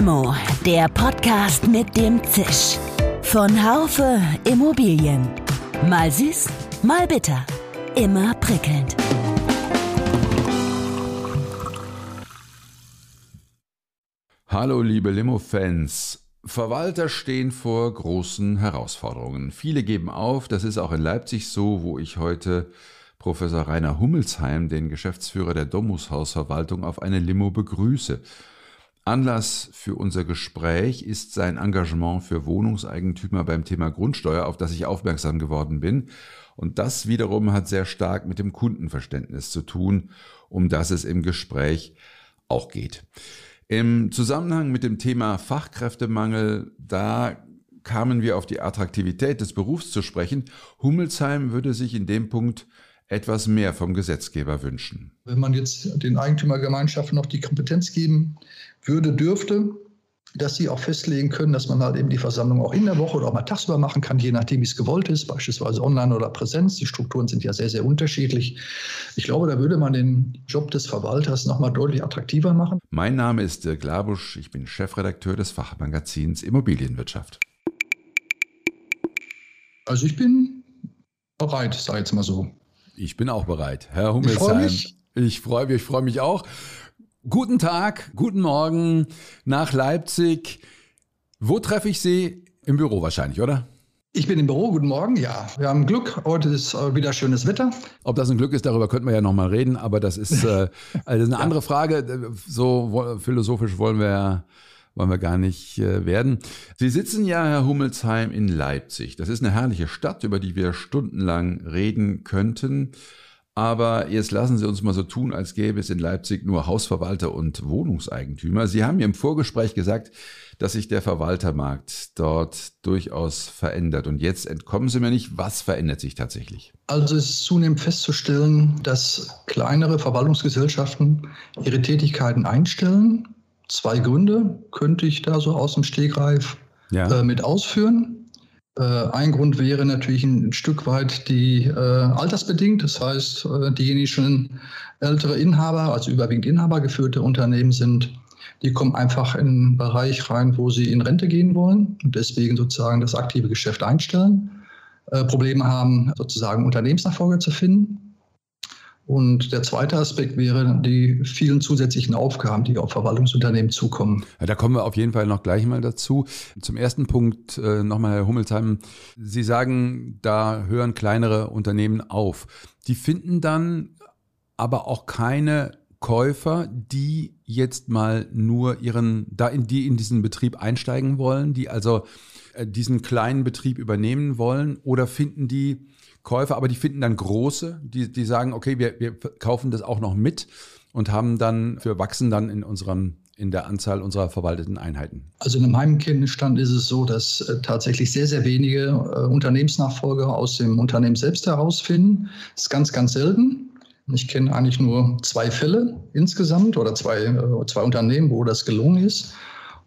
Limo, der Podcast mit dem Zisch. Von Haufe Immobilien. Mal süß, mal bitter. Immer prickelnd. Hallo liebe Limo-Fans. Verwalter stehen vor großen Herausforderungen. Viele geben auf, das ist auch in Leipzig so, wo ich heute Professor Rainer Hummelsheim, den Geschäftsführer der Domushausverwaltung, auf eine Limo begrüße. Anlass für unser Gespräch ist sein Engagement für Wohnungseigentümer beim Thema Grundsteuer, auf das ich aufmerksam geworden bin. Und das wiederum hat sehr stark mit dem Kundenverständnis zu tun, um das es im Gespräch auch geht. Im Zusammenhang mit dem Thema Fachkräftemangel, da kamen wir auf die Attraktivität des Berufs zu sprechen. Hummelsheim würde sich in dem Punkt etwas mehr vom Gesetzgeber wünschen. Wenn man jetzt den Eigentümergemeinschaften noch die Kompetenz geben würde, dürfte, dass sie auch festlegen können, dass man halt eben die Versammlung auch in der Woche oder auch mal tagsüber machen kann, je nachdem, wie es gewollt ist, beispielsweise online oder Präsenz. Die Strukturen sind ja sehr, sehr unterschiedlich. Ich glaube, da würde man den Job des Verwalters nochmal deutlich attraktiver machen. Mein Name ist Dirk Labusch, ich bin Chefredakteur des Fachmagazins Immobilienwirtschaft. Also ich bin bereit, sei jetzt mal so. Ich bin auch bereit. Herr Hummelsheim. Ich freue mich, ich freue mich auch. Guten Tag, guten Morgen nach Leipzig. Wo treffe ich Sie? Im Büro wahrscheinlich, oder? Ich bin im Büro, guten Morgen, ja. Wir haben Glück, heute ist äh, wieder schönes Wetter. Ob das ein Glück ist, darüber könnten wir ja nochmal reden, aber das ist äh, also eine ja. andere Frage. So philosophisch wollen wir, wollen wir gar nicht äh, werden. Sie sitzen ja, Herr Hummelsheim, in Leipzig. Das ist eine herrliche Stadt, über die wir stundenlang reden könnten. Aber jetzt lassen Sie uns mal so tun, als gäbe es in Leipzig nur Hausverwalter und Wohnungseigentümer. Sie haben mir im Vorgespräch gesagt, dass sich der Verwaltermarkt dort durchaus verändert. Und jetzt entkommen Sie mir nicht, was verändert sich tatsächlich? Also es ist zunehmend festzustellen, dass kleinere Verwaltungsgesellschaften ihre Tätigkeiten einstellen. Zwei Gründe könnte ich da so aus dem Stegreif ja. äh, mit ausführen. Äh, ein Grund wäre natürlich ein Stück weit die äh, altersbedingt, das heißt, äh, diejenigen, die schon ältere Inhaber, also überwiegend inhabergeführte Unternehmen sind, die kommen einfach in einen Bereich rein, wo sie in Rente gehen wollen und deswegen sozusagen das aktive Geschäft einstellen, äh, Probleme haben, sozusagen Unternehmensnachfolger zu finden. Und der zweite Aspekt wäre die vielen zusätzlichen Aufgaben, die auf Verwaltungsunternehmen zukommen. Ja, da kommen wir auf jeden Fall noch gleich mal dazu. Zum ersten Punkt äh, nochmal, Herr Hummelsheim. Sie sagen, da hören kleinere Unternehmen auf. Die finden dann aber auch keine Käufer, die jetzt mal nur ihren, da in die in diesen Betrieb einsteigen wollen, die also äh, diesen kleinen Betrieb übernehmen wollen, oder finden die Käufer, aber die finden dann große, die, die sagen, okay, wir, wir kaufen das auch noch mit und haben dann, wir wachsen dann in unserem in der Anzahl unserer verwalteten Einheiten? Also in meinem Kenntnisstand ist es so, dass äh, tatsächlich sehr, sehr wenige äh, Unternehmensnachfolger aus dem Unternehmen selbst herausfinden. Das ist ganz, ganz selten. Ich kenne eigentlich nur zwei Fälle insgesamt oder zwei, äh, zwei Unternehmen, wo das gelungen ist.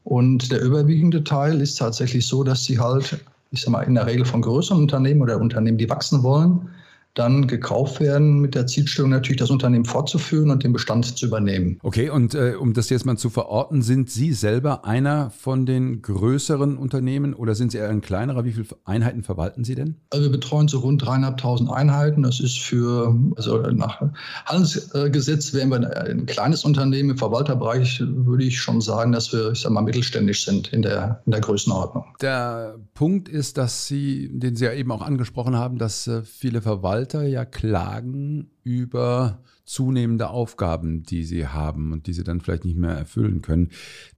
Und der überwiegende Teil ist tatsächlich so, dass sie halt ich sage mal, in der Regel von größeren Unternehmen oder Unternehmen, die wachsen wollen, dann gekauft werden, mit der Zielstellung natürlich das Unternehmen fortzuführen und den Bestand zu übernehmen. Okay, und äh, um das jetzt mal zu verorten, sind Sie selber einer von den größeren Unternehmen oder sind Sie eher ein kleinerer? Wie viele Einheiten verwalten Sie denn? Also wir betreuen so rund dreieinhalbtausend Einheiten. Das ist für, also nach Handelsgesetz wären wir ein kleines Unternehmen. Im Verwalterbereich würde ich schon sagen, dass wir, ich sage mal, mittelständisch sind in der, in der Größenordnung. Der Punkt ist, dass Sie, den Sie ja eben auch angesprochen haben, dass äh, viele Verwalter Verwalter ja klagen über zunehmende Aufgaben, die sie haben und die sie dann vielleicht nicht mehr erfüllen können.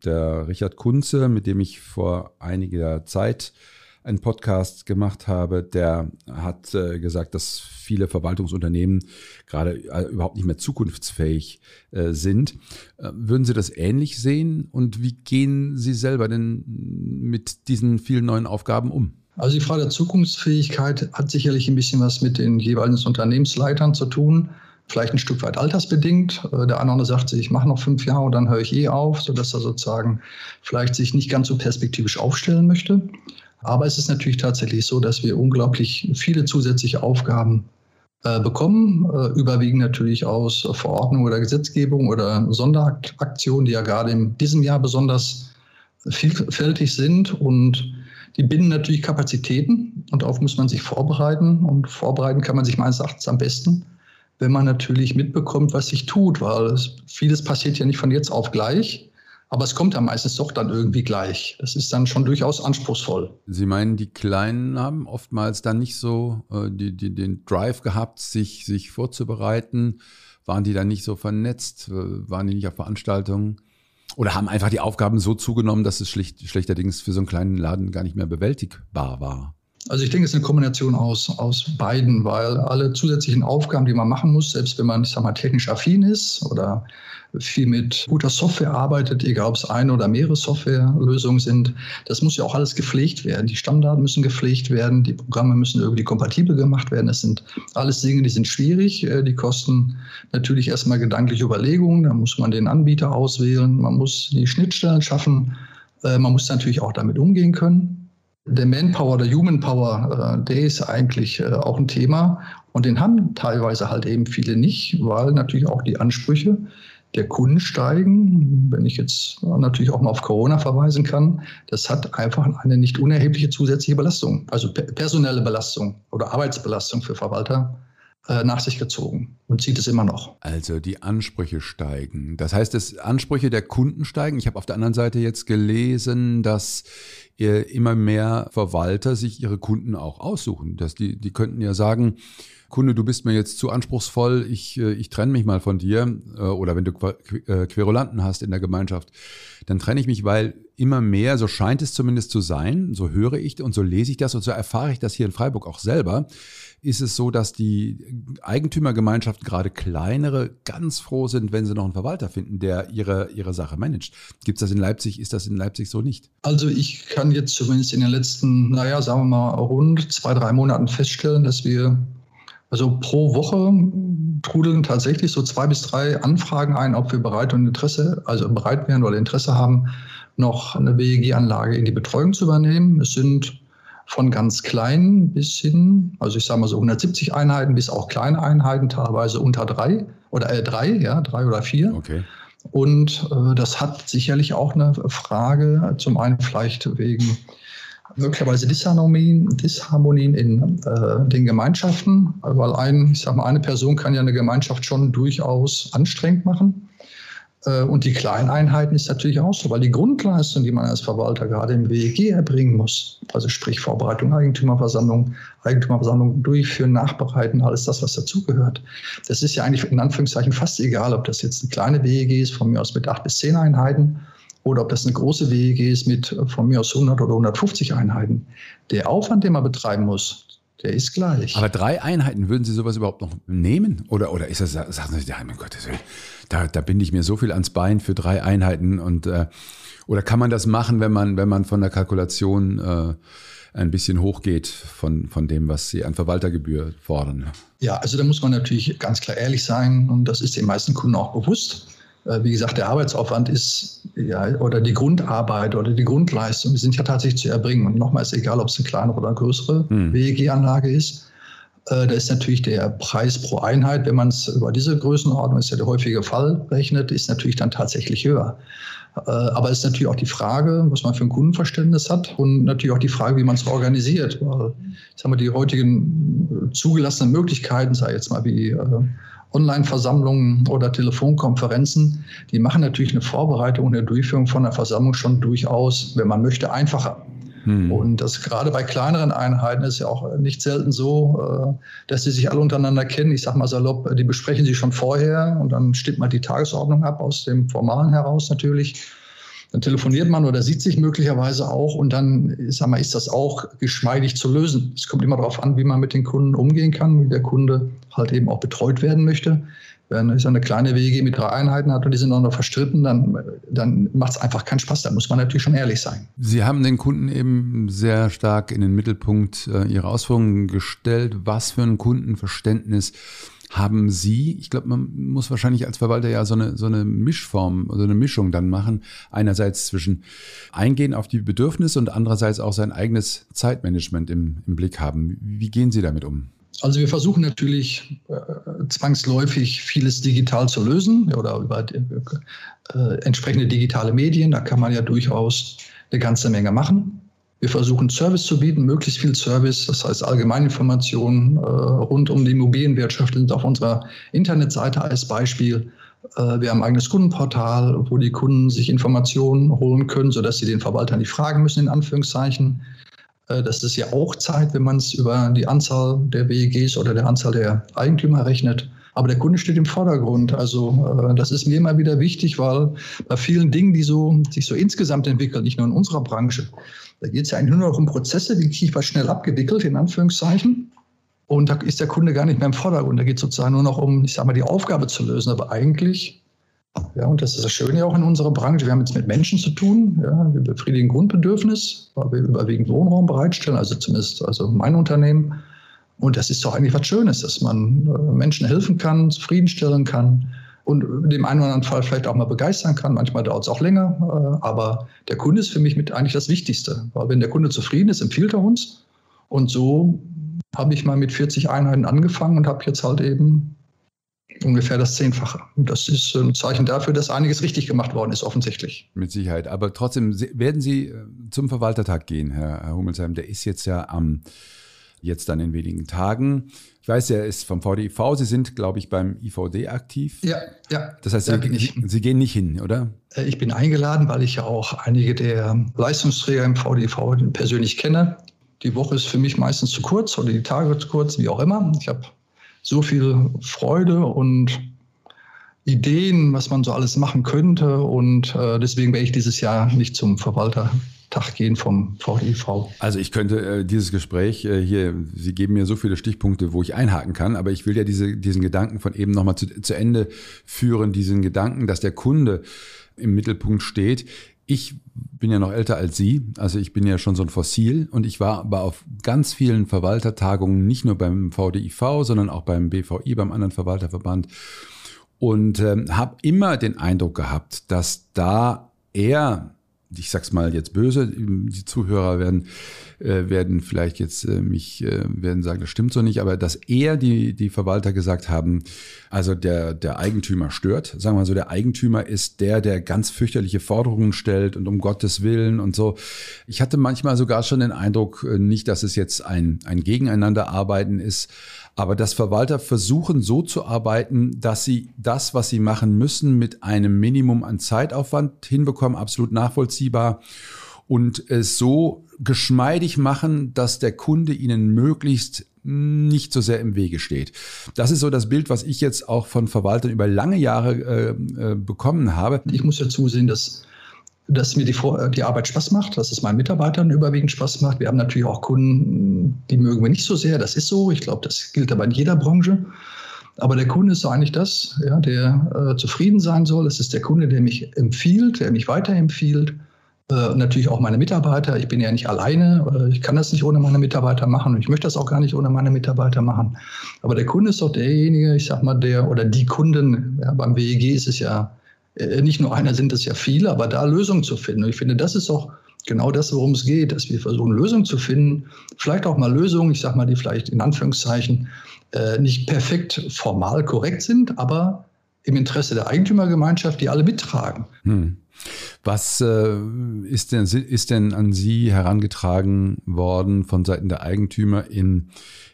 Der Richard Kunze, mit dem ich vor einiger Zeit einen Podcast gemacht habe, der hat äh, gesagt, dass viele Verwaltungsunternehmen gerade äh, überhaupt nicht mehr zukunftsfähig äh, sind. Würden Sie das ähnlich sehen und wie gehen Sie selber denn mit diesen vielen neuen Aufgaben um? Also die Frage der Zukunftsfähigkeit hat sicherlich ein bisschen was mit den jeweiligen Unternehmensleitern zu tun. Vielleicht ein Stück weit altersbedingt. Äh, der andere sagt sich, ich mache noch fünf Jahre und dann höre ich eh auf, sodass er sozusagen vielleicht sich nicht ganz so perspektivisch aufstellen möchte. Aber es ist natürlich tatsächlich so, dass wir unglaublich viele zusätzliche Aufgaben äh, bekommen, äh, überwiegend natürlich aus Verordnung oder Gesetzgebung oder Sonderaktionen, die ja gerade in diesem Jahr besonders vielfältig sind und die binden natürlich Kapazitäten und darauf muss man sich vorbereiten. Und vorbereiten kann man sich meines Erachtens am besten, wenn man natürlich mitbekommt, was sich tut, weil es, vieles passiert ja nicht von jetzt auf gleich. Aber es kommt ja meistens doch dann irgendwie gleich. Das ist dann schon durchaus anspruchsvoll. Sie meinen, die Kleinen haben oftmals dann nicht so äh, die, die, den Drive gehabt, sich, sich vorzubereiten? Waren die dann nicht so vernetzt? Äh, waren die nicht auf Veranstaltungen? Oder haben einfach die Aufgaben so zugenommen, dass es schlicht, schlechterdings für so einen kleinen Laden gar nicht mehr bewältigbar war? Also ich denke, es ist eine Kombination aus, aus beiden, weil alle zusätzlichen Aufgaben, die man machen muss, selbst wenn man, ich sag mal, technisch affin ist oder viel mit guter Software arbeitet, egal ob es eine oder mehrere Softwarelösungen sind. Das muss ja auch alles gepflegt werden. Die Stammdaten müssen gepflegt werden, die Programme müssen irgendwie kompatibel gemacht werden. Das sind alles Dinge, die sind schwierig. Äh, die kosten natürlich erstmal gedankliche Überlegungen. Da muss man den Anbieter auswählen, man muss die Schnittstellen schaffen. Äh, man muss natürlich auch damit umgehen können. Der Manpower, der Human Power, äh, der ist eigentlich auch ein Thema. Und den haben teilweise halt eben viele nicht, weil natürlich auch die Ansprüche der Kunden steigen. Wenn ich jetzt natürlich auch mal auf Corona verweisen kann, das hat einfach eine nicht unerhebliche zusätzliche Belastung, also personelle Belastung oder Arbeitsbelastung für Verwalter äh, nach sich gezogen und zieht es immer noch. Also die Ansprüche steigen. Das heißt, dass Ansprüche der Kunden steigen. Ich habe auf der anderen Seite jetzt gelesen, dass immer mehr Verwalter sich ihre Kunden auch aussuchen. Dass die, die könnten ja sagen, Kunde, du bist mir jetzt zu anspruchsvoll, ich, äh, ich trenne mich mal von dir. Äh, oder wenn du äh, Querulanten hast in der Gemeinschaft, dann trenne ich mich, weil immer mehr, so scheint es zumindest zu sein, so höre ich und so lese ich das und so erfahre ich das hier in Freiburg auch selber, ist es so, dass die Eigentümergemeinschaften, gerade kleinere, ganz froh sind, wenn sie noch einen Verwalter finden, der ihre, ihre Sache managt. Gibt es das in Leipzig? Ist das in Leipzig so nicht? Also ich kann jetzt zumindest in den letzten, naja, sagen wir mal, rund zwei, drei Monaten feststellen, dass wir also pro Woche trudeln tatsächlich so zwei bis drei Anfragen ein, ob wir bereit und Interesse, also bereit wären oder Interesse haben, noch eine WEG-Anlage in die Betreuung zu übernehmen. Es sind von ganz kleinen bis hin, also ich sage mal so 170 Einheiten bis auch kleine Einheiten, teilweise unter drei oder äh, drei, ja, drei oder vier. Okay. Und äh, das hat sicherlich auch eine Frage, zum einen vielleicht wegen möglicherweise Disharmonien, Disharmonien in äh, den Gemeinschaften, weil ein, ich sag mal, eine Person kann ja eine Gemeinschaft schon durchaus anstrengend machen. Äh, und die Kleineinheiten ist natürlich auch so, weil die Grundleistung, die man als Verwalter gerade im WEG erbringen muss, also sprich Vorbereitung, Eigentümerversammlung, Eigentümerversammlung durchführen, nachbereiten, alles das, was dazugehört. Das ist ja eigentlich in Anführungszeichen fast egal, ob das jetzt eine kleine WEG ist, von mir aus mit acht bis zehn Einheiten, oder ob das eine große WEG ist mit äh, von mir aus 100 oder 150 Einheiten. Der Aufwand, den man betreiben muss, der ist gleich. Aber drei Einheiten, würden Sie sowas überhaupt noch nehmen? Oder, oder ist das, sagen Sie, ja, mein Gott, da, da binde ich mir so viel ans Bein für drei Einheiten und äh, oder kann man das machen, wenn man, wenn man von der Kalkulation äh, ein bisschen hochgeht von, von dem, was Sie an Verwaltergebühr fordern? Ja, also da muss man natürlich ganz klar ehrlich sein und das ist den meisten Kunden auch bewusst. Äh, wie gesagt, der Arbeitsaufwand ist, ja, oder die Grundarbeit oder die Grundleistung, die sind ja tatsächlich zu erbringen. Und nochmal ist egal, ob es eine kleinere oder eine größere hm. WEG-Anlage ist. Äh, da ist natürlich der Preis pro Einheit, wenn man es über diese Größenordnung, ist ja der häufige Fall, rechnet, ist natürlich dann tatsächlich höher. Äh, aber es ist natürlich auch die Frage, was man für ein Kundenverständnis hat und natürlich auch die Frage, wie man es organisiert. Weil, ich sag mal, die heutigen zugelassenen Möglichkeiten, sei jetzt mal wie Online-Versammlungen oder Telefonkonferenzen, die machen natürlich eine Vorbereitung und eine Durchführung von einer Versammlung schon durchaus, wenn man möchte, einfacher. Hm. Und das gerade bei kleineren Einheiten ist ja auch nicht selten so, äh, dass sie sich alle untereinander kennen. Ich sage mal salopp, die besprechen sie schon vorher und dann stimmt man die Tagesordnung ab aus dem Formalen heraus natürlich. Dann telefoniert man oder sieht sich möglicherweise auch und dann sag mal, ist das auch geschmeidig zu lösen. Es kommt immer darauf an, wie man mit den Kunden umgehen kann, wie der Kunde halt eben auch betreut werden möchte. Wenn ich so eine kleine WG mit drei Einheiten hat und die sind auch noch verstritten, dann, dann macht es einfach keinen Spaß. Da muss man natürlich schon ehrlich sein. Sie haben den Kunden eben sehr stark in den Mittelpunkt äh, Ihrer Ausführungen gestellt. Was für ein Kundenverständnis haben Sie, ich glaube, man muss wahrscheinlich als Verwalter ja so eine, so eine Mischform, so eine Mischung dann machen. Einerseits zwischen Eingehen auf die Bedürfnisse und andererseits auch sein eigenes Zeitmanagement im, im Blick haben. Wie gehen Sie damit um? Also wir versuchen natürlich äh, zwangsläufig vieles digital zu lösen oder über äh, entsprechende digitale Medien. Da kann man ja durchaus eine ganze Menge machen. Wir versuchen Service zu bieten, möglichst viel Service, das heißt Allgemeininformationen äh, rund um die Immobilienwirtschaft sind auf unserer Internetseite als Beispiel. Äh, wir haben ein eigenes Kundenportal, wo die Kunden sich Informationen holen können, sodass sie den Verwalter nicht fragen müssen, in Anführungszeichen. Äh, das ist ja auch Zeit, wenn man es über die Anzahl der WEGs oder der Anzahl der Eigentümer rechnet. Aber der Kunde steht im Vordergrund. Also äh, das ist mir immer wieder wichtig, weil bei vielen Dingen, die so, sich so insgesamt entwickeln, nicht nur in unserer Branche, da geht es ja eigentlich nur noch um Prozesse, wie kriege ich was schnell abgewickelt, in Anführungszeichen. Und da ist der Kunde gar nicht mehr im Vordergrund. Da geht es sozusagen nur noch um, ich sage mal, die Aufgabe zu lösen. Aber eigentlich, ja, und das ist das Schöne auch in unserer Branche, wir haben jetzt mit Menschen zu tun. Ja, wir befriedigen Grundbedürfnis, weil wir überwiegend Wohnraum bereitstellen, also zumindest also mein Unternehmen. Und das ist doch eigentlich was Schönes, dass man äh, Menschen helfen kann, zufriedenstellen kann und dem einen oder anderen Fall vielleicht auch mal begeistern kann. Manchmal dauert es auch länger, äh, aber der Kunde ist für mich mit eigentlich das Wichtigste. Weil wenn der Kunde zufrieden ist, empfiehlt er uns. Und so habe ich mal mit 40 Einheiten angefangen und habe jetzt halt eben ungefähr das Zehnfache. Das ist ein Zeichen dafür, dass einiges richtig gemacht worden ist, offensichtlich. Mit Sicherheit. Aber trotzdem werden Sie äh, zum Verwaltertag gehen, Herr Hummelsheim. Der ist jetzt ja am jetzt dann in wenigen Tagen. Ich weiß, er ist vom VDIV. Sie sind, glaube ich, beim IVD aktiv. Ja, ja. Das heißt, Sie, Sie, Sie, gehen nicht hin, oder? Äh, ich bin eingeladen, weil ich ja auch einige der Leistungsträger im VDIV persönlich kenne. Die Woche ist für mich meistens zu kurz oder die Tage zu kurz, wie auch immer. Ich habe so viel Freude und Ideen, was man so alles machen könnte. Und äh, deswegen werde ich dieses Jahr nicht zum Verwalter Tag gehen vom VDV. Also ich könnte äh, dieses Gespräch äh, hier, Sie geben mir so viele Stichpunkte, wo ich einhaken kann, aber ich will ja diese, diesen Gedanken von eben nochmal zu, zu Ende führen, diesen Gedanken, dass der Kunde im Mittelpunkt steht. Ich bin ja noch älter als Sie, also ich bin ja schon so ein Fossil. Und ich war aber auf ganz vielen Verwaltertagungen, nicht nur beim VDIV, sondern auch beim BVI, beim anderen Verwalterverband. Und ähm, habe immer den Eindruck gehabt, dass da eher ich sag's mal jetzt böse, die Zuhörer werden, äh, werden vielleicht jetzt äh, mich äh, werden sagen, das stimmt so nicht, aber dass eher die, die Verwalter gesagt haben, also der, der Eigentümer stört, sagen wir mal so, der Eigentümer ist der, der ganz fürchterliche Forderungen stellt und um Gottes Willen und so. Ich hatte manchmal sogar schon den Eindruck, äh, nicht, dass es jetzt ein, ein Gegeneinanderarbeiten ist, aber dass Verwalter versuchen so zu arbeiten, dass sie das, was sie machen müssen, mit einem Minimum an Zeitaufwand hinbekommen, absolut nachvollziehbar und es so geschmeidig machen, dass der Kunde ihnen möglichst nicht so sehr im Wege steht. Das ist so das Bild, was ich jetzt auch von Verwaltern über lange Jahre äh, äh, bekommen habe. Ich muss ja zusehen, dass dass mir die, die Arbeit Spaß macht, dass es meinen Mitarbeitern überwiegend Spaß macht. Wir haben natürlich auch Kunden, die mögen wir nicht so sehr. Das ist so. Ich glaube, das gilt aber in jeder Branche. Aber der Kunde ist eigentlich das, ja, der äh, zufrieden sein soll. Es ist der Kunde, der mich empfiehlt, der mich weiterempfiehlt. Äh, natürlich auch meine Mitarbeiter. Ich bin ja nicht alleine. Äh, ich kann das nicht ohne meine Mitarbeiter machen und ich möchte das auch gar nicht ohne meine Mitarbeiter machen. Aber der Kunde ist doch derjenige, ich sag mal, der oder die Kunden, ja, beim WEG ist es ja äh, nicht nur einer sind es ja viele, aber da Lösungen zu finden. Und ich finde, das ist auch genau das, worum es geht, dass wir versuchen, Lösungen zu finden. Vielleicht auch mal Lösungen, ich sage mal, die vielleicht in Anführungszeichen äh, nicht perfekt formal korrekt sind, aber im Interesse der Eigentümergemeinschaft, die alle mittragen. Hm. Was äh, ist, denn, ist denn an Sie herangetragen worden von Seiten der Eigentümer in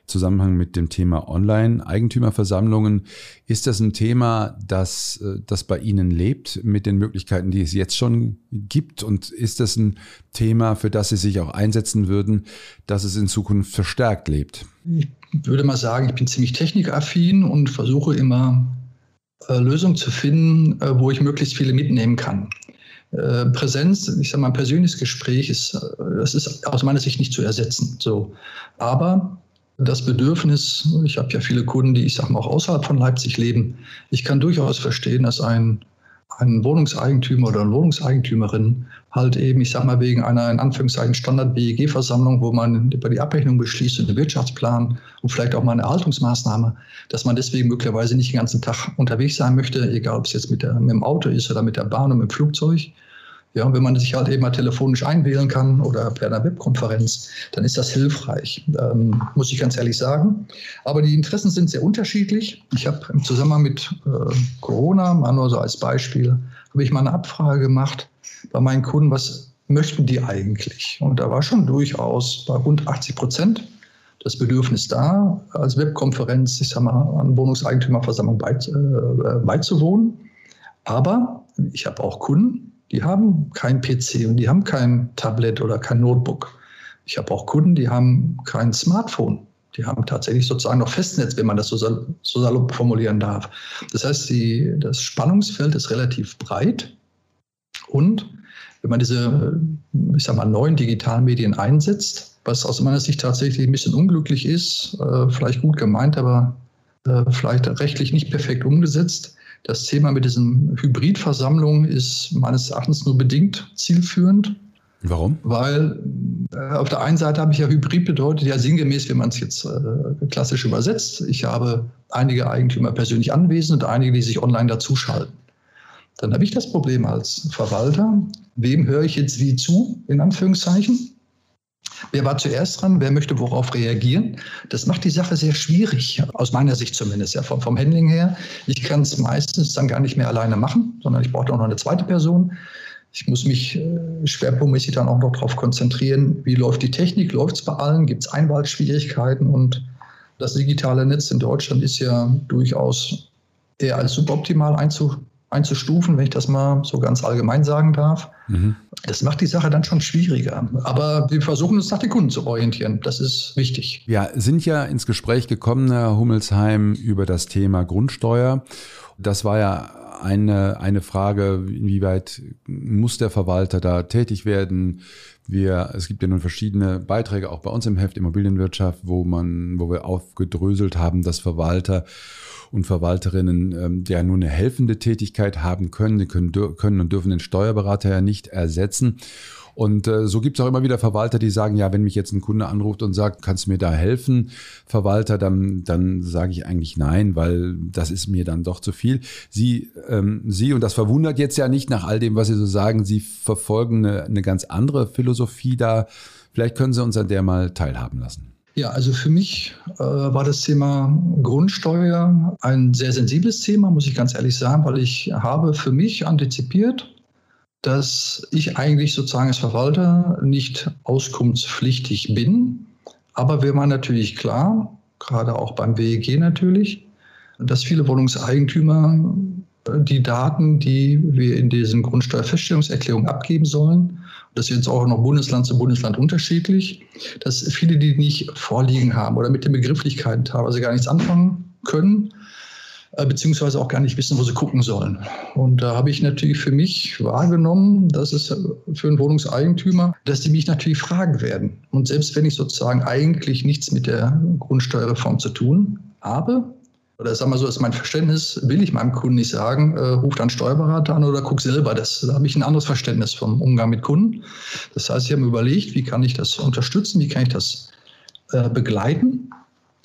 Zusammenhang mit dem Thema Online-Eigentümerversammlungen. Ist das ein Thema, das, äh, das bei Ihnen lebt mit den Möglichkeiten, die es jetzt schon gibt? Und ist das ein Thema, für das Sie sich auch einsetzen würden, dass es in Zukunft verstärkt lebt? Ich würde mal sagen, ich bin ziemlich technikaffin und versuche immer äh, Lösungen zu finden, äh, wo ich möglichst viele mitnehmen kann. Äh, Präsenz, ich sage mal, ein persönliches Gespräch ist, äh, das ist aus meiner Sicht nicht zu ersetzen. So. Aber das Bedürfnis, ich habe ja viele Kunden, die ich sage mal auch außerhalb von Leipzig leben. Ich kann durchaus verstehen, dass ein, ein Wohnungseigentümer oder eine Wohnungseigentümerin halt eben, ich sage mal, wegen einer in Anführungszeichen Standard-BEG-Versammlung, wo man über die Abrechnung beschließt und den Wirtschaftsplan und vielleicht auch mal eine Erhaltungsmaßnahme, dass man deswegen möglicherweise nicht den ganzen Tag unterwegs sein möchte, egal ob es jetzt mit, der, mit dem Auto ist oder mit der Bahn oder mit dem Flugzeug. Ja, wenn man sich halt eben mal telefonisch einwählen kann oder per einer Webkonferenz, dann ist das hilfreich, ähm, muss ich ganz ehrlich sagen. Aber die Interessen sind sehr unterschiedlich. Ich habe im Zusammenhang mit äh, Corona, mal nur so als Beispiel, habe ich mal eine Abfrage gemacht bei meinen Kunden, was möchten die eigentlich? Und da war schon durchaus bei rund 80 Prozent das Bedürfnis da, als Webkonferenz, ich sag mal, an Wohnungseigentümerversammlung äh, beizuwohnen. Aber ich habe auch Kunden, die haben kein PC und die haben kein Tablet oder kein Notebook. Ich habe auch Kunden, die haben kein Smartphone. Die haben tatsächlich sozusagen noch Festnetz, wenn man das so, sal so salopp formulieren darf. Das heißt, die, das Spannungsfeld ist relativ breit. Und wenn man diese, ich sag mal, neuen digitalen Medien einsetzt, was aus meiner Sicht tatsächlich ein bisschen unglücklich ist, äh, vielleicht gut gemeint, aber äh, vielleicht rechtlich nicht perfekt umgesetzt. Das Thema mit diesen Hybridversammlungen ist meines Erachtens nur bedingt zielführend. Warum? Weil äh, auf der einen Seite habe ich ja Hybrid bedeutet ja sinngemäß, wenn man es jetzt äh, klassisch übersetzt. Ich habe einige Eigentümer persönlich anwesend und einige, die sich online dazuschalten. Dann habe ich das Problem als Verwalter, wem höre ich jetzt wie zu, in Anführungszeichen. Wer war zuerst dran? Wer möchte worauf reagieren? Das macht die Sache sehr schwierig, aus meiner Sicht zumindest, ja, vom, vom Handling her. Ich kann es meistens dann gar nicht mehr alleine machen, sondern ich brauche auch noch eine zweite Person. Ich muss mich äh, schwerpunktmäßig dann auch noch darauf konzentrieren, wie läuft die Technik, läuft es bei allen, gibt es Einwahlschwierigkeiten und das digitale Netz in Deutschland ist ja durchaus eher als suboptimal einzu, einzustufen, wenn ich das mal so ganz allgemein sagen darf. Mhm. Das macht die Sache dann schon schwieriger. Aber wir versuchen uns nach den Kunden zu orientieren. Das ist wichtig. Ja, sind ja ins Gespräch gekommen, Herr Hummelsheim, über das Thema Grundsteuer. Das war ja eine, eine Frage, inwieweit muss der Verwalter da tätig werden? Wir, es gibt ja nun verschiedene Beiträge, auch bei uns im Heft Immobilienwirtschaft, wo man, wo wir aufgedröselt haben, dass Verwalter und Verwalterinnen ähm, ja nur eine helfende Tätigkeit haben können. Die können, können und dürfen den Steuerberater ja nicht ersetzen. Und äh, so gibt es auch immer wieder Verwalter, die sagen, ja, wenn mich jetzt ein Kunde anruft und sagt, kannst du mir da helfen, Verwalter, dann, dann sage ich eigentlich nein, weil das ist mir dann doch zu viel. Sie, ähm, Sie, und das verwundert jetzt ja nicht nach all dem, was Sie so sagen, Sie verfolgen eine, eine ganz andere Philosophie da. Vielleicht können Sie uns an der mal teilhaben lassen. Ja, also für mich äh, war das Thema Grundsteuer ein sehr sensibles Thema, muss ich ganz ehrlich sagen, weil ich habe für mich antizipiert, dass ich eigentlich sozusagen als Verwalter nicht auskunftspflichtig bin. Aber mir war natürlich klar, gerade auch beim WEG natürlich, dass viele Wohnungseigentümer die Daten, die wir in diesen Grundsteuerfeststellungserklärungen abgeben sollen, das ist jetzt auch noch Bundesland zu Bundesland unterschiedlich, dass viele die nicht vorliegen haben oder mit den Begrifflichkeiten teilweise gar nichts anfangen können, äh, beziehungsweise auch gar nicht wissen, wo sie gucken sollen. Und da habe ich natürlich für mich wahrgenommen, dass es für einen Wohnungseigentümer, dass die mich natürlich fragen werden. Und selbst wenn ich sozusagen eigentlich nichts mit der Grundsteuerreform zu tun habe, oder sag mal so, ist mein Verständnis, will ich meinem Kunden nicht sagen, äh, ruf dann Steuerberater an oder guck selber. Das, da habe ich ein anderes Verständnis vom Umgang mit Kunden. Das heißt, ich habe mir überlegt, wie kann ich das unterstützen, wie kann ich das äh, begleiten.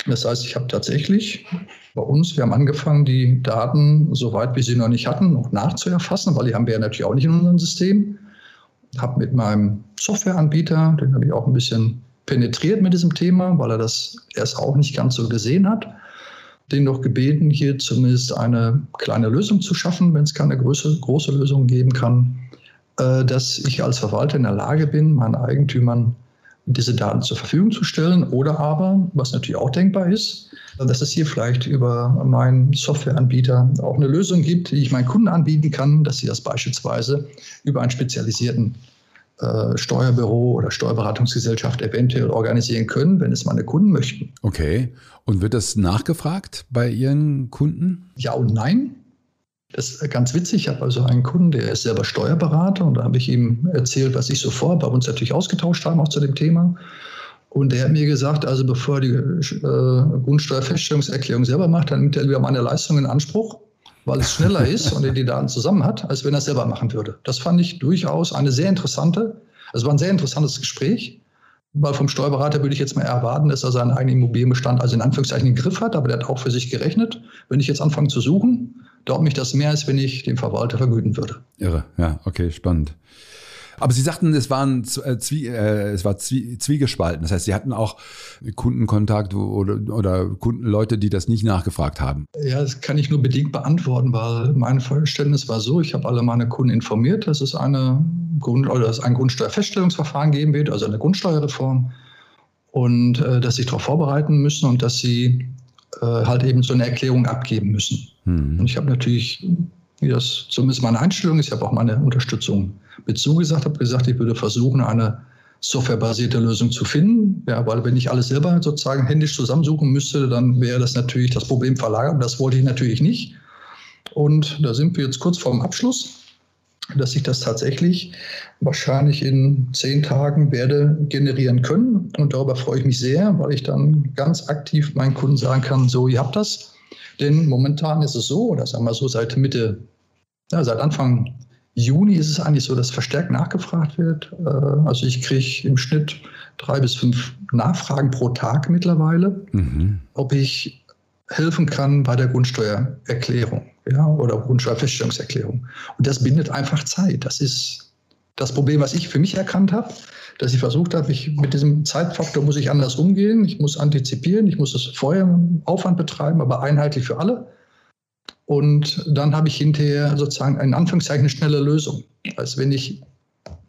Das heißt, ich habe tatsächlich bei uns, wir haben angefangen, die Daten, soweit wir sie noch nicht hatten, noch nachzuerfassen, weil die haben wir ja natürlich auch nicht in unserem System. Habe mit meinem Softwareanbieter, den habe ich auch ein bisschen penetriert mit diesem Thema, weil er das erst auch nicht ganz so gesehen hat den noch gebeten, hier zumindest eine kleine Lösung zu schaffen, wenn es keine große, große Lösung geben kann, äh, dass ich als Verwalter in der Lage bin, meinen Eigentümern diese Daten zur Verfügung zu stellen oder aber, was natürlich auch denkbar ist, dass es hier vielleicht über meinen Softwareanbieter auch eine Lösung gibt, die ich meinen Kunden anbieten kann, dass sie das beispielsweise über einen spezialisierten äh, Steuerbüro oder Steuerberatungsgesellschaft eventuell organisieren können, wenn es meine Kunden möchten. Okay. Und wird das nachgefragt bei Ihren Kunden? Ja und nein. Das ist ganz witzig. Ich habe also einen Kunden, der ist selber Steuerberater und da habe ich ihm erzählt, was ich so vor, bei uns natürlich ausgetauscht haben, auch zu dem Thema. Und der hat mir gesagt, also bevor er die äh, Grundsteuerfeststellungserklärung selber macht, dann nimmt er lieber meine Leistung in Anspruch weil es schneller ist und er die Daten zusammen hat, als wenn er es selber machen würde. Das fand ich durchaus eine sehr interessante, also war ein sehr interessantes Gespräch, weil vom Steuerberater würde ich jetzt mal erwarten, dass er seinen eigenen Immobilienbestand also in Anführungszeichen im Griff hat, aber der hat auch für sich gerechnet. Wenn ich jetzt anfange zu suchen, dauert mich das mehr, als wenn ich den Verwalter vergüten würde. Irre, ja, okay, spannend. Aber Sie sagten, es, waren, äh, Zwie äh, es war Zwie zwiegespalten. Das heißt, Sie hatten auch Kundenkontakt oder, oder Kundenleute, die das nicht nachgefragt haben. Ja, das kann ich nur bedingt beantworten, weil mein Verständnis war so, ich habe alle meine Kunden informiert, dass es eine Grund oder dass ein Grundsteuerfeststellungsverfahren geben wird, also eine Grundsteuerreform. Und äh, dass sie darauf vorbereiten müssen und dass sie äh, halt eben so eine Erklärung abgeben müssen. Mhm. Und ich habe natürlich, wie das zumindest meine Einstellung ist, ich habe auch meine Unterstützung mit zugesagt, habe gesagt, ich würde versuchen, eine softwarebasierte Lösung zu finden. Ja, weil wenn ich alles selber sozusagen händisch zusammensuchen müsste, dann wäre das natürlich das Problem verlagert. Das wollte ich natürlich nicht. Und da sind wir jetzt kurz vorm Abschluss, dass ich das tatsächlich wahrscheinlich in zehn Tagen werde generieren können. Und darüber freue ich mich sehr, weil ich dann ganz aktiv meinen Kunden sagen kann, so, ihr habt das. Denn momentan ist es so, oder sagen wir so, seit Mitte, ja, seit Anfang Juni ist es eigentlich so, dass verstärkt nachgefragt wird. Äh, also ich kriege im Schnitt drei bis fünf Nachfragen pro Tag mittlerweile, mhm. ob ich helfen kann bei der Grundsteuererklärung ja, oder Grundsteuerfeststellungserklärung. Und das bindet einfach Zeit. Das ist das Problem, was ich für mich erkannt habe, dass ich versucht habe, ich, mit diesem Zeitfaktor muss ich anders umgehen. Ich muss antizipieren, ich muss es vorher Aufwand betreiben, aber einheitlich für alle. Und dann habe ich hinterher sozusagen in Anführungszeichen eine schnelle Lösung, als wenn ich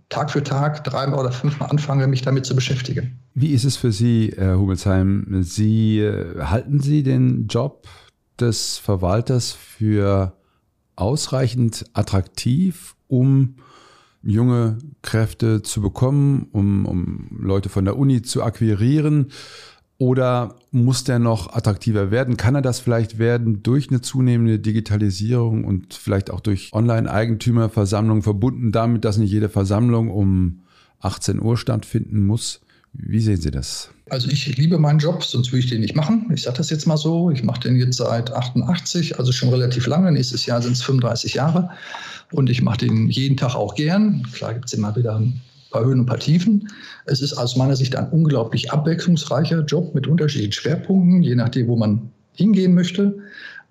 Tag für Tag dreimal oder fünfmal anfange, mich damit zu beschäftigen. Wie ist es für Sie, Herr Hubelsheim? Sie äh, halten Sie den Job des Verwalters für ausreichend attraktiv, um junge Kräfte zu bekommen, um, um Leute von der Uni zu akquirieren? Oder muss der noch attraktiver werden? Kann er das vielleicht werden durch eine zunehmende Digitalisierung und vielleicht auch durch Online-Eigentümerversammlungen verbunden damit, dass nicht jede Versammlung um 18 Uhr stattfinden muss? Wie sehen Sie das? Also ich liebe meinen Job, sonst würde ich den nicht machen. Ich sage das jetzt mal so. Ich mache den jetzt seit 88, also schon relativ lange. Nächstes Jahr sind es 35 Jahre. Und ich mache den jeden Tag auch gern. Klar gibt es immer wieder ein paar Höhen und ein paar Tiefen. Es ist aus meiner Sicht ein unglaublich abwechslungsreicher Job mit unterschiedlichen Schwerpunkten, je nachdem, wo man hingehen möchte.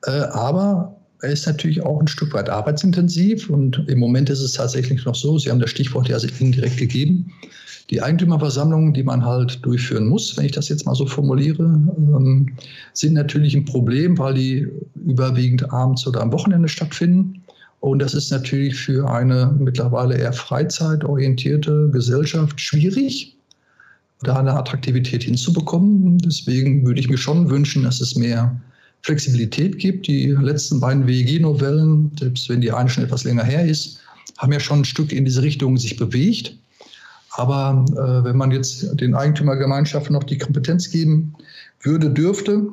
Äh, aber er ist natürlich auch ein Stück weit arbeitsintensiv und im Moment ist es tatsächlich noch so, Sie haben das Stichwort ja indirekt gegeben, die Eigentümerversammlungen, die man halt durchführen muss, wenn ich das jetzt mal so formuliere, ähm, sind natürlich ein Problem, weil die überwiegend abends oder am Wochenende stattfinden. Und das ist natürlich für eine mittlerweile eher freizeitorientierte Gesellschaft schwierig, da eine Attraktivität hinzubekommen. Deswegen würde ich mir schon wünschen, dass es mehr Flexibilität gibt. Die letzten beiden WEG-Novellen, selbst wenn die eine schon etwas länger her ist, haben ja schon ein Stück in diese Richtung sich bewegt. Aber äh, wenn man jetzt den Eigentümergemeinschaften noch die Kompetenz geben würde, dürfte,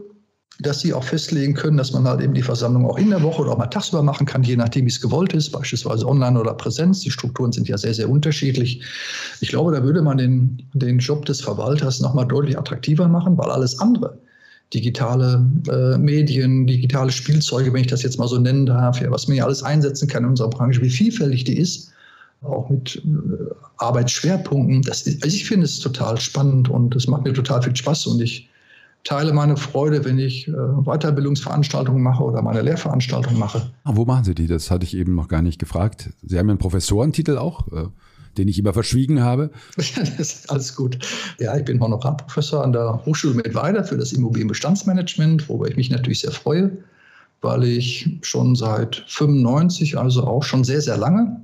dass sie auch festlegen können, dass man halt eben die Versammlung auch in der Woche oder auch mal tagsüber machen kann, je nachdem, wie es gewollt ist, beispielsweise online oder Präsenz. Die Strukturen sind ja sehr, sehr unterschiedlich. Ich glaube, da würde man den, den Job des Verwalters nochmal deutlich attraktiver machen, weil alles andere, digitale äh, Medien, digitale Spielzeuge, wenn ich das jetzt mal so nennen darf, ja, was man ja alles einsetzen kann in unserer Branche, wie vielfältig die ist, auch mit äh, Arbeitsschwerpunkten. Das also ich finde es total spannend und es macht mir total viel Spaß und ich teile meine Freude, wenn ich äh, Weiterbildungsveranstaltungen mache oder meine Lehrveranstaltungen mache. Ah, wo machen Sie die? Das hatte ich eben noch gar nicht gefragt. Sie haben einen Professorentitel auch, äh, den ich immer verschwiegen habe. das ist alles gut. Ja, ich bin Honorarprofessor an der Hochschule Mittweida für das Immobilienbestandsmanagement, worüber ich mich natürlich sehr freue, weil ich schon seit 95, also auch schon sehr, sehr lange,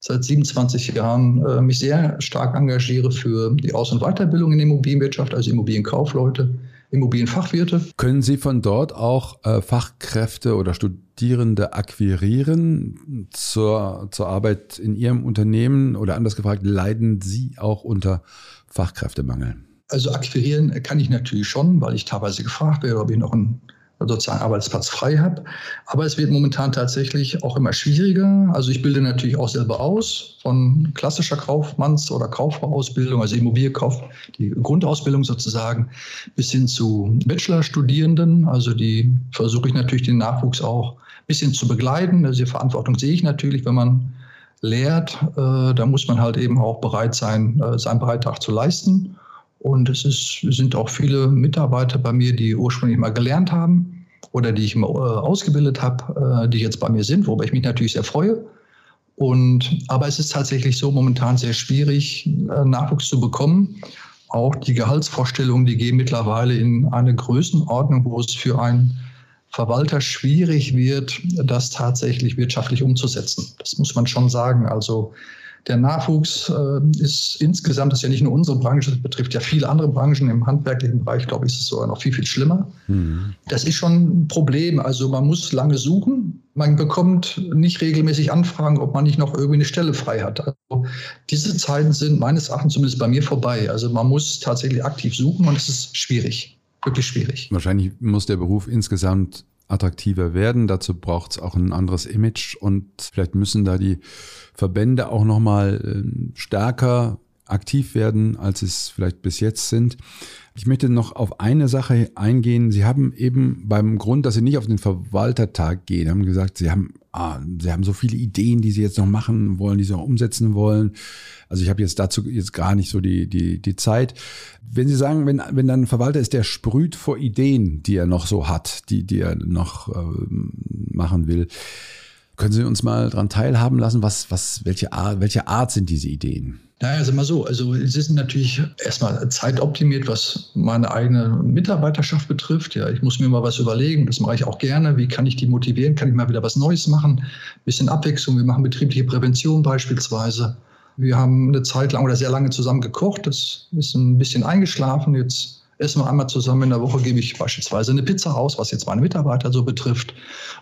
seit 27 Jahren äh, mich sehr stark engagiere für die Aus- und Weiterbildung in der Immobilienwirtschaft, also Immobilienkaufleute, Immobilienfachwirte. Können Sie von dort auch äh, Fachkräfte oder Studierende akquirieren zur, zur Arbeit in Ihrem Unternehmen? Oder anders gefragt, leiden Sie auch unter Fachkräftemangel? Also akquirieren kann ich natürlich schon, weil ich teilweise gefragt werde, ob ich noch einen sozusagen Arbeitsplatz frei habe. Aber es wird momentan tatsächlich auch immer schwieriger. Also ich bilde natürlich auch selber aus von klassischer Kaufmanns- oder Kauffrau-Ausbildung, also Immobilienkauf, die Grundausbildung sozusagen, bis hin zu Bachelorstudierenden. Also die versuche ich natürlich den Nachwuchs auch ein bisschen zu begleiten. Also die Verantwortung sehe ich natürlich, wenn man lehrt, äh, da muss man halt eben auch bereit sein, äh, seinen Beitrag zu leisten. Und es ist, sind auch viele Mitarbeiter bei mir, die ursprünglich mal gelernt haben oder die ich mal äh, ausgebildet habe, äh, die jetzt bei mir sind, wobei ich mich natürlich sehr freue. Und, aber es ist tatsächlich so momentan sehr schwierig, äh, Nachwuchs zu bekommen. Auch die Gehaltsvorstellungen, die gehen mittlerweile in eine Größenordnung, wo es für einen Verwalter schwierig wird, das tatsächlich wirtschaftlich umzusetzen. Das muss man schon sagen. Also der Nachwuchs äh, ist insgesamt, das ist ja nicht nur unsere Branche, das betrifft ja viele andere Branchen. Im handwerklichen Bereich, glaube ich, ist es sogar noch viel, viel schlimmer. Mhm. Das ist schon ein Problem. Also man muss lange suchen. Man bekommt nicht regelmäßig Anfragen, ob man nicht noch irgendwie eine Stelle frei hat. Also diese Zeiten sind meines Erachtens zumindest bei mir vorbei. Also man muss tatsächlich aktiv suchen und es ist schwierig. Wirklich schwierig. Wahrscheinlich muss der Beruf insgesamt attraktiver werden. Dazu braucht es auch ein anderes Image und vielleicht müssen da die Verbände auch nochmal ähm, stärker aktiv werden, als es vielleicht bis jetzt sind. Ich möchte noch auf eine Sache eingehen. Sie haben eben beim Grund, dass Sie nicht auf den Verwaltertag gehen, haben gesagt, Sie haben, ah, Sie haben so viele Ideen, die Sie jetzt noch machen wollen, die Sie noch umsetzen wollen. Also ich habe jetzt dazu jetzt gar nicht so die, die, die Zeit. Wenn Sie sagen, wenn, wenn dann ein Verwalter ist, der sprüht vor Ideen, die er noch so hat, die, die er noch äh, machen will, können Sie uns mal daran teilhaben lassen, was, was, welche, Art, welche Art sind diese Ideen? Naja, also mal so. Also es ist natürlich erstmal zeitoptimiert, was meine eigene Mitarbeiterschaft betrifft. Ja, ich muss mir mal was überlegen. Das mache ich auch gerne. Wie kann ich die motivieren? Kann ich mal wieder was Neues machen? Ein bisschen Abwechslung. Wir machen betriebliche Prävention beispielsweise. Wir haben eine Zeit lang oder sehr lange zusammen gekocht. Das ist ein bisschen eingeschlafen. Jetzt essen wir einmal zusammen in der Woche, gebe ich beispielsweise eine Pizza aus, was jetzt meine Mitarbeiter so betrifft.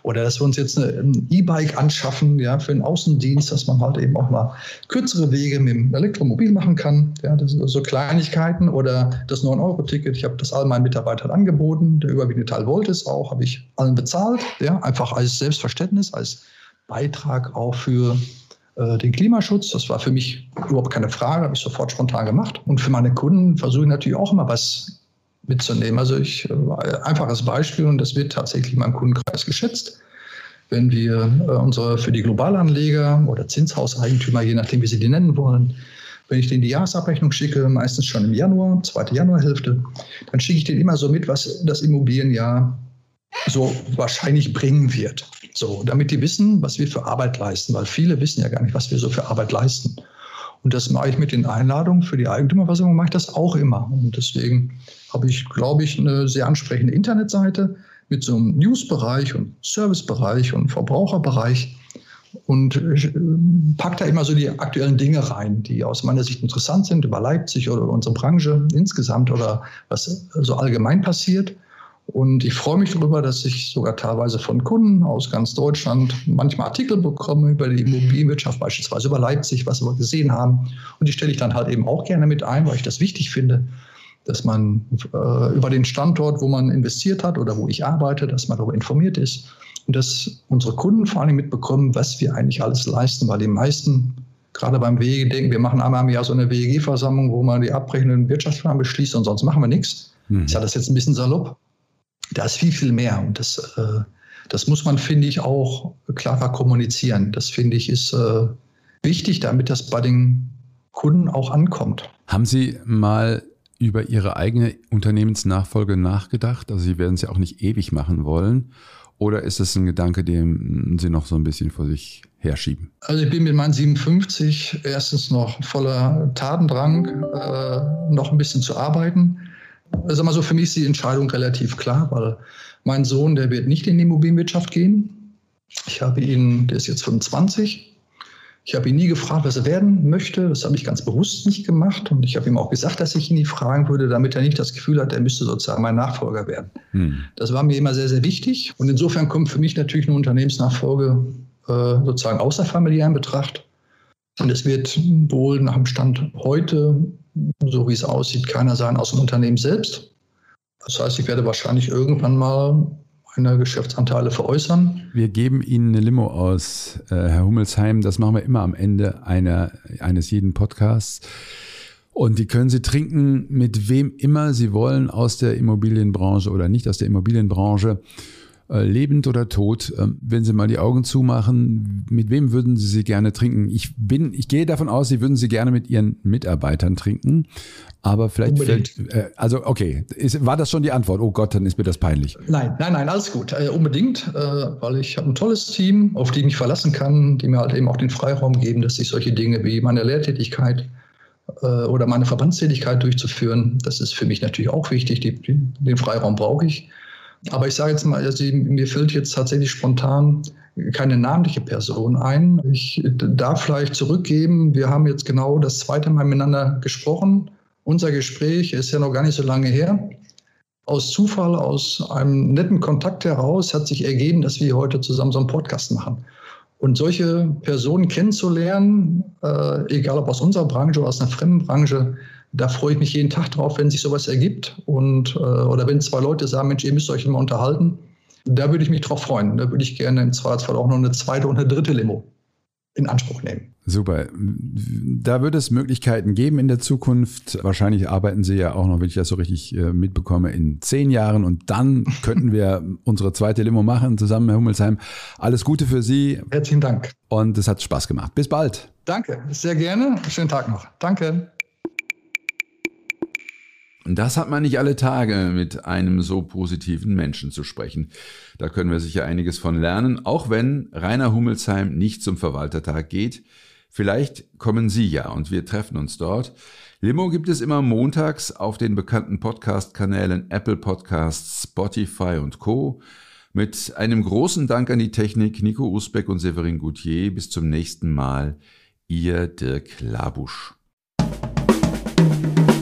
Oder dass wir uns jetzt ein E-Bike anschaffen, ja, für den Außendienst, dass man halt eben auch mal kürzere Wege mit dem Elektromobil machen kann. Ja, das sind so Kleinigkeiten. Oder das 9-Euro-Ticket, ich habe das all meinen Mitarbeitern angeboten. Der überwiegende Teil wollte es auch, habe ich allen bezahlt. Ja, einfach als Selbstverständnis, als Beitrag auch für äh, den Klimaschutz. Das war für mich überhaupt keine Frage, habe ich sofort spontan gemacht. Und für meine Kunden versuche ich natürlich auch immer was mitzunehmen. Also ich, äh, einfaches Beispiel, und das wird tatsächlich in meinem Kundenkreis geschätzt. Wenn wir äh, unsere für die Globalanleger oder Zinshauseigentümer, je nachdem, wie sie die nennen wollen, wenn ich denen die Jahresabrechnung schicke, meistens schon im Januar, zweite Januarhälfte, dann schicke ich denen immer so mit, was das Immobilienjahr so wahrscheinlich bringen wird. So, damit die wissen, was wir für Arbeit leisten, weil viele wissen ja gar nicht, was wir so für Arbeit leisten. Und das mache ich mit den Einladungen für die Eigentümerversammlung, mache ich das auch immer. Und deswegen habe ich, glaube ich, eine sehr ansprechende Internetseite mit so einem Newsbereich und Servicebereich und Verbraucherbereich und äh, packe da immer so die aktuellen Dinge rein, die aus meiner Sicht interessant sind über Leipzig oder unsere Branche insgesamt oder was so allgemein passiert. Und ich freue mich darüber, dass ich sogar teilweise von Kunden aus ganz Deutschland manchmal Artikel bekomme über die Immobilienwirtschaft, beispielsweise über Leipzig, was wir gesehen haben. Und die stelle ich dann halt eben auch gerne mit ein, weil ich das wichtig finde, dass man äh, über den Standort, wo man investiert hat oder wo ich arbeite, dass man darüber informiert ist und dass unsere Kunden vor allem mitbekommen, was wir eigentlich alles leisten, weil die meisten gerade beim WEG denken, wir machen einmal im Jahr so eine WEG-Versammlung, wo man die abbrechenden Wirtschaftsplan beschließt und sonst machen wir nichts. Hm. Ich sage das jetzt ein bisschen salopp. Da ist viel, viel mehr und das, äh, das muss man, finde ich, auch klarer kommunizieren. Das, finde ich, ist äh, wichtig, damit das bei den Kunden auch ankommt. Haben Sie mal über Ihre eigene Unternehmensnachfolge nachgedacht? Also Sie werden es ja auch nicht ewig machen wollen. Oder ist es ein Gedanke, den Sie noch so ein bisschen vor sich herschieben? Also ich bin mit meinen 57 erstens noch voller Tatendrang, äh, noch ein bisschen zu arbeiten. Also mal so, für mich ist die Entscheidung relativ klar, weil mein Sohn, der wird nicht in die Immobilienwirtschaft gehen. Ich habe ihn, der ist jetzt 25, ich habe ihn nie gefragt, was er werden möchte. Das habe ich ganz bewusst nicht gemacht. Und ich habe ihm auch gesagt, dass ich ihn nie fragen würde, damit er nicht das Gefühl hat, er müsste sozusagen mein Nachfolger werden. Hm. Das war mir immer sehr, sehr wichtig. Und insofern kommt für mich natürlich eine Unternehmensnachfolge äh, sozusagen außerfamiliär in Betracht. Und es wird wohl nach dem Stand heute, so wie es aussieht, keiner sein aus dem Unternehmen selbst. Das heißt, ich werde wahrscheinlich irgendwann mal meine Geschäftsanteile veräußern. Wir geben Ihnen eine Limo aus, äh, Herr Hummelsheim. Das machen wir immer am Ende einer, eines jeden Podcasts. Und die können Sie trinken mit wem immer Sie wollen aus der Immobilienbranche oder nicht aus der Immobilienbranche. Äh, lebend oder tot, äh, wenn Sie mal die Augen zumachen, mit wem würden Sie sie gerne trinken? Ich bin, ich gehe davon aus, Sie würden sie gerne mit Ihren Mitarbeitern trinken, aber vielleicht, fällt, äh, also okay, ist, war das schon die Antwort? Oh Gott, dann ist mir das peinlich. Nein, nein, nein, alles gut, äh, unbedingt, weil ich habe ein tolles Team, auf die ich mich verlassen kann, die mir halt eben auch den Freiraum geben, dass ich solche Dinge wie meine Lehrtätigkeit oder meine Verbandstätigkeit durchzuführen, das ist für mich natürlich auch wichtig. Den Freiraum brauche ich. Aber ich sage jetzt mal, also mir fällt jetzt tatsächlich spontan keine namentliche Person ein. Ich darf vielleicht zurückgeben, wir haben jetzt genau das zweite Mal miteinander gesprochen. Unser Gespräch ist ja noch gar nicht so lange her. Aus Zufall, aus einem netten Kontakt heraus hat sich ergeben, dass wir heute zusammen so einen Podcast machen. Und solche Personen kennenzulernen, äh, egal ob aus unserer Branche oder aus einer fremden Branche, da freue ich mich jeden Tag drauf, wenn sich sowas ergibt und äh, oder wenn zwei Leute sagen, Mensch, ihr müsst euch immer unterhalten. Da würde ich mich drauf freuen. Da würde ich gerne im Zweifelsfall auch noch eine zweite und eine dritte Limo in Anspruch nehmen. Super. Da wird es Möglichkeiten geben in der Zukunft. Wahrscheinlich arbeiten Sie ja auch noch, wenn ich das so richtig äh, mitbekomme, in zehn Jahren. Und dann könnten wir unsere zweite Limo machen zusammen, Herr Hummelsheim. Alles Gute für Sie. Herzlichen Dank. Und es hat Spaß gemacht. Bis bald. Danke. Sehr gerne. Schönen Tag noch. Danke. Das hat man nicht alle Tage, mit einem so positiven Menschen zu sprechen. Da können wir sicher einiges von lernen, auch wenn Rainer Hummelsheim nicht zum Verwaltertag geht. Vielleicht kommen Sie ja und wir treffen uns dort. Limo gibt es immer montags auf den bekannten Podcast-Kanälen Apple Podcasts, Spotify und Co. Mit einem großen Dank an die Technik Nico Usbeck und Severin Goutier. Bis zum nächsten Mal. Ihr Dirk Labusch.